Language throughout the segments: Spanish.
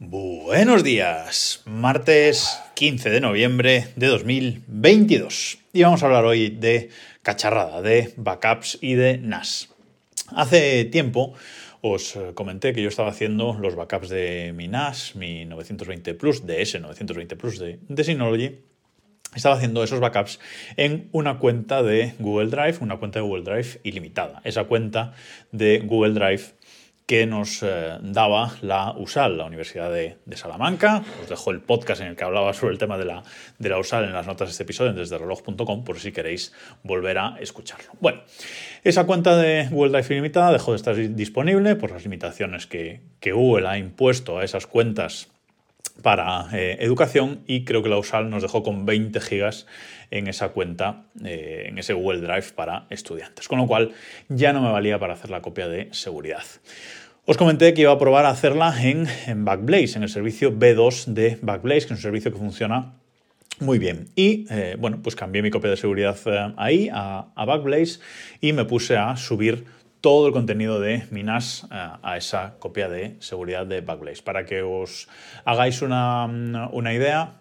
Buenos días, martes 15 de noviembre de 2022. Y vamos a hablar hoy de cacharrada, de backups y de NAS. Hace tiempo os comenté que yo estaba haciendo los backups de mi NAS, mi 920 Plus, de ese 920 Plus de, de Synology. Estaba haciendo esos backups en una cuenta de Google Drive, una cuenta de Google Drive ilimitada. Esa cuenta de Google Drive que nos eh, daba la USAL, la Universidad de, Salamanca. Os dejo el podcast en el que hablaba sobre el tema de la, de la USAL en las notas de este episodio desde reloj.com por si queréis volver a escucharlo. Bueno, esa cuenta de Google Drive Ilimitada dejó de estar disponible por las limitaciones que, que Google ha impuesto a esas cuentas para eh, educación y creo que la USAL nos dejó con 20 gigas en esa cuenta, eh, en ese Google Drive para estudiantes, con lo cual ya no me valía para hacer la copia de seguridad. Os comenté que iba a probar a hacerla en, Backblaze, en el servicio B2 de Backblaze, que es un servicio que funciona muy bien. Y eh, bueno, pues cambié mi copia de seguridad ahí a Backblaze y me puse a subir todo el contenido de Minas eh, a esa copia de seguridad de Backblaze. Para que os hagáis una, idea,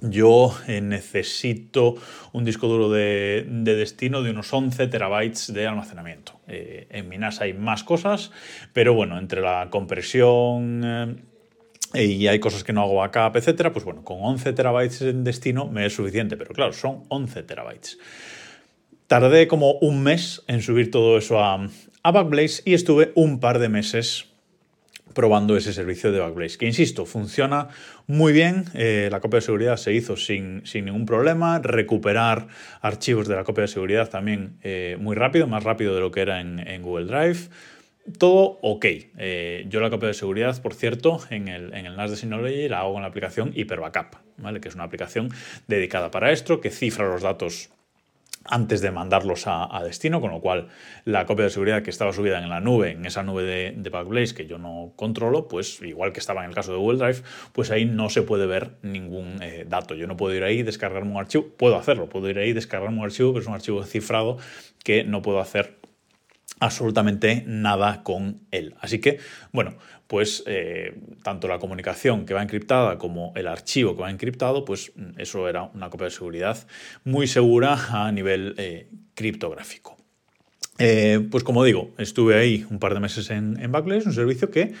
yo eh, necesito un disco duro de, destino de unos 11 terabytes de almacenamiento. Eh, en Minas hay más cosas, pero bueno, entre la compresión y hay cosas que no hago backup, etcétera, pues bueno, con 11 terabytes en destino me es suficiente, pero claro, son 11 terabytes. Tardé como un mes en subir todo eso a, Backblaze y estuve un par de meses probando ese servicio de Backblaze, que insisto, funciona muy bien, eh, la copia de seguridad se hizo sin, ningún problema, recuperar archivos de la copia de seguridad también eh, muy rápido, más rápido de lo que era en, Google Drive. Todo ok. Eh, yo la copia de seguridad, por cierto, en el, en el NAS de Synology la hago con la aplicación HyperBackup, ¿vale? que es una aplicación dedicada para esto, que cifra los datos antes de mandarlos a, destino, con lo cual la copia de seguridad que estaba subida en la nube, en esa nube de, Backblaze que yo no controlo, pues igual que estaba en el caso de Google Drive, pues ahí no se puede ver ningún eh, dato. Yo no puedo ir ahí, descargarme un archivo, puedo hacerlo, puedo ir ahí, descargarme un archivo, pero es un archivo cifrado que no puedo hacer absolutamente nada con él. Así que, bueno, pues eh, tanto la comunicación que va encriptada como el archivo que va encriptado, pues mm, eso era una copia de seguridad muy segura a nivel eh, criptográfico. Eh, pues como digo, estuve ahí un par de meses en, en Backblaze, un servicio que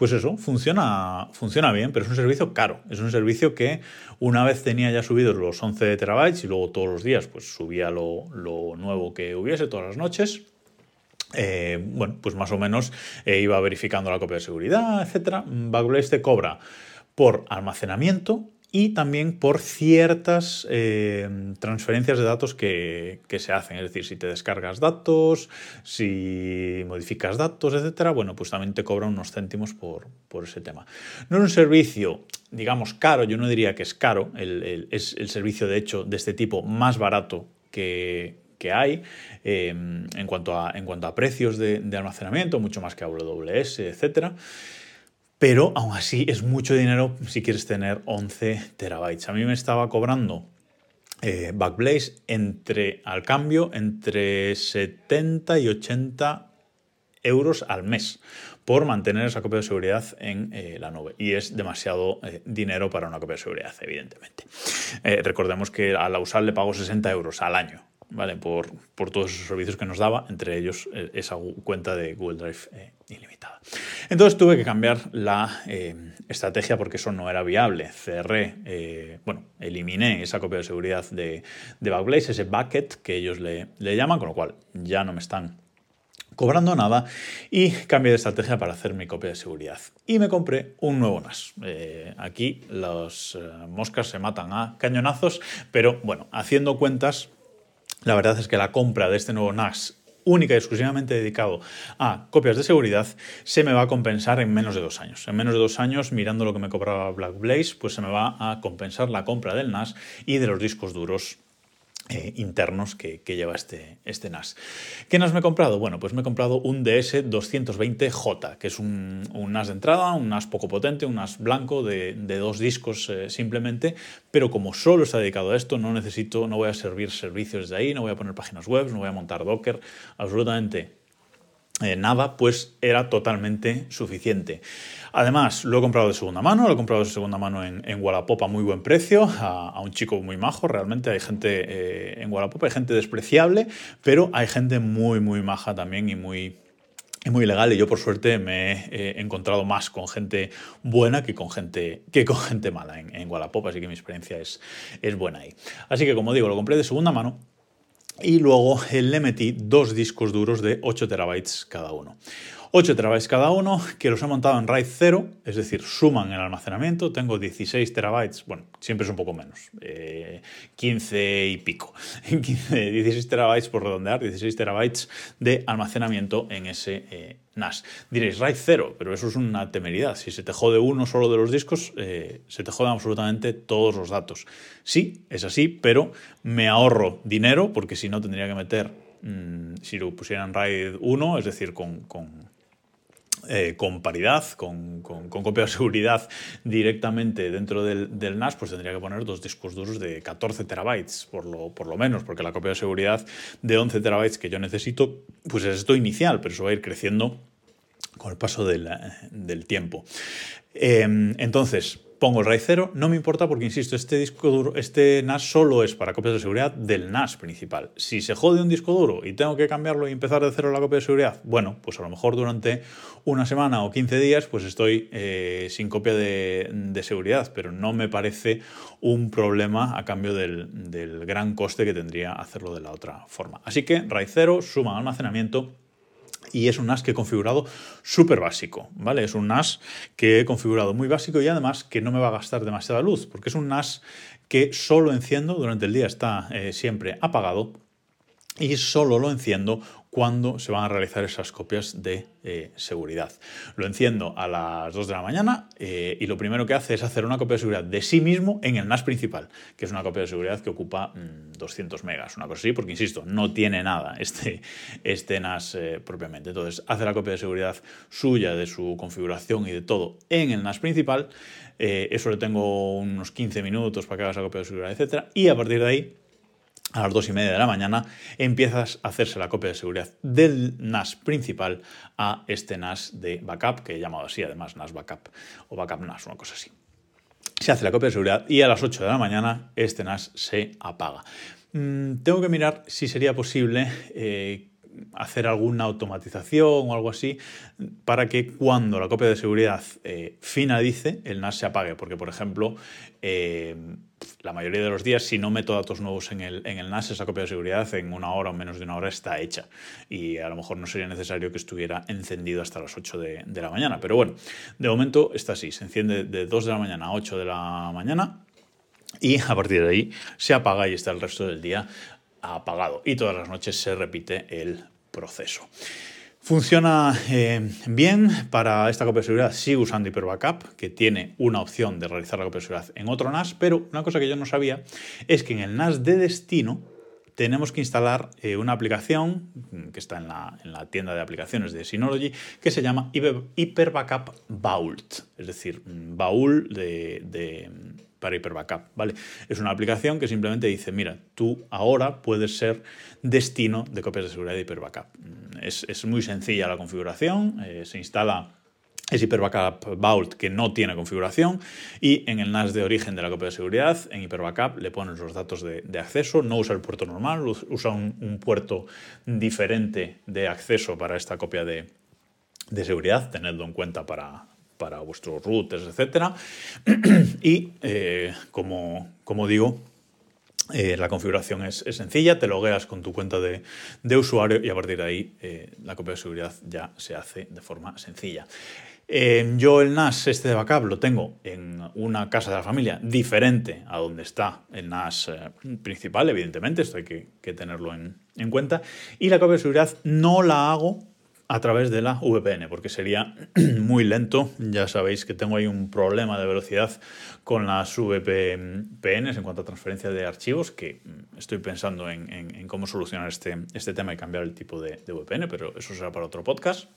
pues eso, funciona, funciona bien, pero es un servicio caro. Es un servicio que una vez tenía ya subidos los 11 terabytes y luego todos los días pues subía lo, lo nuevo que hubiese todas las noches. Eh, bueno, pues más o menos eh, iba verificando la copia de seguridad, etc. Backblaze te cobra por almacenamiento y también por ciertas eh, transferencias de datos que, se hacen. Es decir, si te descargas datos, si modificas datos, etcétera, bueno, pues también te cobra unos céntimos por, ese tema. No es un servicio, digamos, caro, yo no diría que es caro, es el servicio, de hecho, de este tipo más barato que, que hay em, en, cuanto a, en cuanto a precios de, almacenamiento, mucho más que AWS, etc. Pero aún así es mucho dinero si quieres tener 11 terabytes. A mí me estaba cobrando eh, Backblaze entre, al cambio entre 70 y 80 euros al mes por mantener esa copia de seguridad en eh, la nube. Y es demasiado eh, dinero para una copia de seguridad, evidentemente. recordemos que a la USAL le pago 60 euros al año ¿vale? Por, todos esos servicios que nos daba, entre ellos eh, esa cuenta de Google Drive eh, ilimitada. Entonces tuve que cambiar la eh, estrategia porque eso no era viable. Cerré, bueno, eliminé esa copia de seguridad de, de Backblaze, ese bucket que ellos le, le llaman, con lo cual ya no me están cobrando nada y cambié de estrategia para hacer mi copia de seguridad. Y me compré un nuevo NAS. aquí las moscas se matan a cañonazos, pero bueno, haciendo cuentas, la verdad es que la compra de este nuevo NAS única y exclusivamente dedicado a copias de seguridad, se me va a compensar en menos de dos años. En menos de dos años, mirando lo que me cobraba Black Blaze, pues se me va a compensar la compra del NAS y de los discos duros eh, internos que, lleva este, este, NAS. ¿Qué NAS me he comprado? Bueno, pues me he comprado un DS220J, que es un, NAS de entrada, un NAS poco potente, un NAS blanco de, dos discos eh, simplemente, pero como solo está dedicado a esto, no necesito, no voy a servir servicios de ahí, no voy a poner páginas web, no voy a montar Docker, absolutamente eh, nada, pues era totalmente suficiente. Además, lo he comprado de segunda mano, lo he comprado de segunda mano en, en a muy buen precio, a, un chico muy majo, realmente hay gente eh, en Wallapop, hay gente despreciable, pero hay gente muy, muy maja también y muy, muy legal y yo por suerte me he encontrado más con gente buena que con gente, que con gente mala en, en así que mi experiencia es, es buena ahí. Así que como digo, lo compré de segunda mano y luego le metí dos discos duros de 8 terabytes cada uno. 8 terabytes cada uno, que los he montado en RAID 0, es decir, suman el almacenamiento. Tengo 16 terabytes, bueno, siempre es un poco menos, 15 eh, y pico. 16 terabytes por redondear, 16 terabytes de almacenamiento en ese eh, NAS. Diréis, RAID 0, pero eso es una temeridad. Si se te jode uno solo de los discos, eh, se te joden absolutamente todos los datos. Sí, es así, pero me ahorro dinero porque si no tendría que meter, mm, si lo pusiera en RAID 1, es decir, con eh, con paridad, con, copia de seguridad directamente dentro del, NAS, pues tendría que poner dos discos duros de 14 terabytes, por lo, por lo menos, porque la copia de seguridad de 11 terabytes que yo necesito, pues es esto inicial, pero eso va a ir creciendo con el paso del, tiempo. Em, entonces, pongo el RAID 0, no me importa porque, insisto, este disco duro, este NAS solo es para copias de seguridad del NAS principal. Si se jode un disco duro y tengo que cambiarlo y empezar de cero la copia de seguridad, bueno, pues a lo mejor durante una semana o 15 días pues estoy eh, sin copia de, seguridad, pero no me parece un problema a cambio del, del gran coste que tendría hacerlo de la otra forma. Así que RAID 0, suma almacenamiento y es un NAS que he configurado súper básico, ¿vale? Es un NAS que he configurado muy básico y además que no me va a gastar demasiada luz, porque es un NAS que solo enciendo, durante el día está eh, siempre apagado y solo lo enciendo cuando se van a realizar esas copias de eh, seguridad. Lo enciendo a las 2 de la mañana eh, y lo primero que hace es hacer una copia de seguridad de sí mismo en el NAS principal, que es una copia de seguridad que ocupa 200 mm, megas, una cosa así, porque insisto, no tiene nada este, este NAS eh, propiamente. Entonces hace la copia de seguridad suya, de su configuración y de todo en el NAS principal. eso le tengo unos 15 minutos para que haga esa copia de seguridad, etc. Y a partir de ahí a las dos y media de la mañana, empiezas a hacerse la copia de seguridad del NAS principal a este NAS de backup, que he llamado así además NAS backup o backup NAS, una cosa así. Se hace la copia de seguridad y a las 8 de la mañana este NAS se apaga. Mm, tengo que mirar si sería posible eh, hacer alguna automatización o algo así para que cuando la copia de seguridad eh, finalice el NAS se apague, porque por ejemplo eh, la mayoría de los días, si no meto datos nuevos en el, en el NAS, esa copia de seguridad en una hora o menos de una hora está hecha. Y a lo mejor no sería necesario que estuviera encendido hasta las 8 de, de la mañana. Pero bueno, de momento está así. Se enciende de 2 de la mañana a 8 de la mañana y a partir de ahí se apaga y está el resto del día apagado. Y todas las noches se repite el proceso. Funciona eh, bien para esta copia de seguridad, sigo usando HyperBackup, que tiene una opción de realizar la copia de seguridad en otro NAS, pero una cosa que yo no sabía es que en el NAS de destino tenemos que instalar eh, una aplicación que está en la, tienda de aplicaciones de Synology que se llama HyperBackup Vault, es decir, baúl de para Hyper ¿vale? Es una aplicación que simplemente dice, mira, tú ahora puedes ser destino de copias de seguridad de Hyper mm, Es, es muy sencilla la configuración, eh, se instala es HyperBackup Vault que no tiene configuración y en el NAS de origen de la copia de seguridad, en HyperBackup le pones los datos de, acceso, no usa el puerto normal, usa un, puerto diferente de acceso para esta copia de, de seguridad, tenedlo en cuenta para, para vuestros routers, etc. y eh, como, como, digo, eh, la configuración es, sencilla, te logueas con tu cuenta de, usuario y a partir de ahí eh, la copia de seguridad ya se hace de forma sencilla. yo el NAS este de backup lo tengo en una casa de la familia diferente a donde está el NAS principal, evidentemente, esto hay que, tenerlo en, en cuenta. Y la copia de seguridad no la hago a través de la VPN, porque sería muy lento. Ya sabéis que tengo ahí un problema de velocidad con las VPNs en cuanto a transferencia de archivos, que mm, estoy pensando en, cómo solucionar este, este tema y cambiar el tipo de, VPN, pero eso será para otro podcast.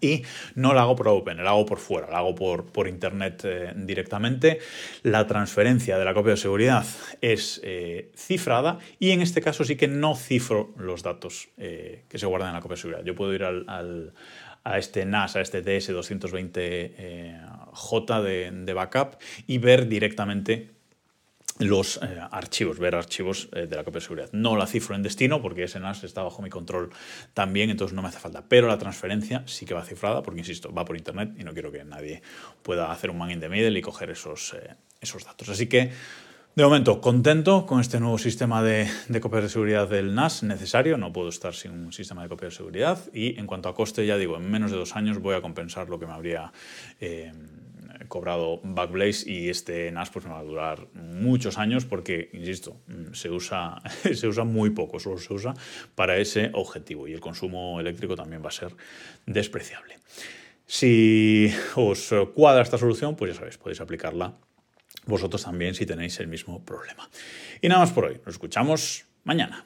Y no la hago por Open, la hago por fuera, la hago por, por internet eh, directamente. La transferencia de la copia de seguridad es eh, cifrada y en este caso sí que no cifro los datos eh, que se guardan en la copia de seguridad. Yo puedo ir al, a este NAS, a este DS220J de, de backup y ver directamente los eh, archivos, ver archivos eh, de la copia de seguridad. No la cifro en destino porque ese NAS está bajo mi control también, entonces no me hace falta. Pero la transferencia sí que va cifrada porque, insisto, va por internet y no quiero que nadie pueda hacer un man in the middle y coger esos, eh, esos datos. Así que, de momento, contento con este nuevo sistema de, de copia de seguridad del NAS necesario. No puedo estar sin un sistema de copia de seguridad. Y en cuanto a coste, ya digo, en menos de dos años voy a compensar lo que me habría cobrado Backblaze y este NAS pues me va a durar muchos años porque, insisto, se usa, se usa muy poco, solo se usa para ese objetivo y el consumo eléctrico también va a ser despreciable. Si os cuadra esta solución, pues ya sabéis, podéis aplicarla vosotros también si tenéis el mismo problema. Y nada más por hoy, nos escuchamos mañana.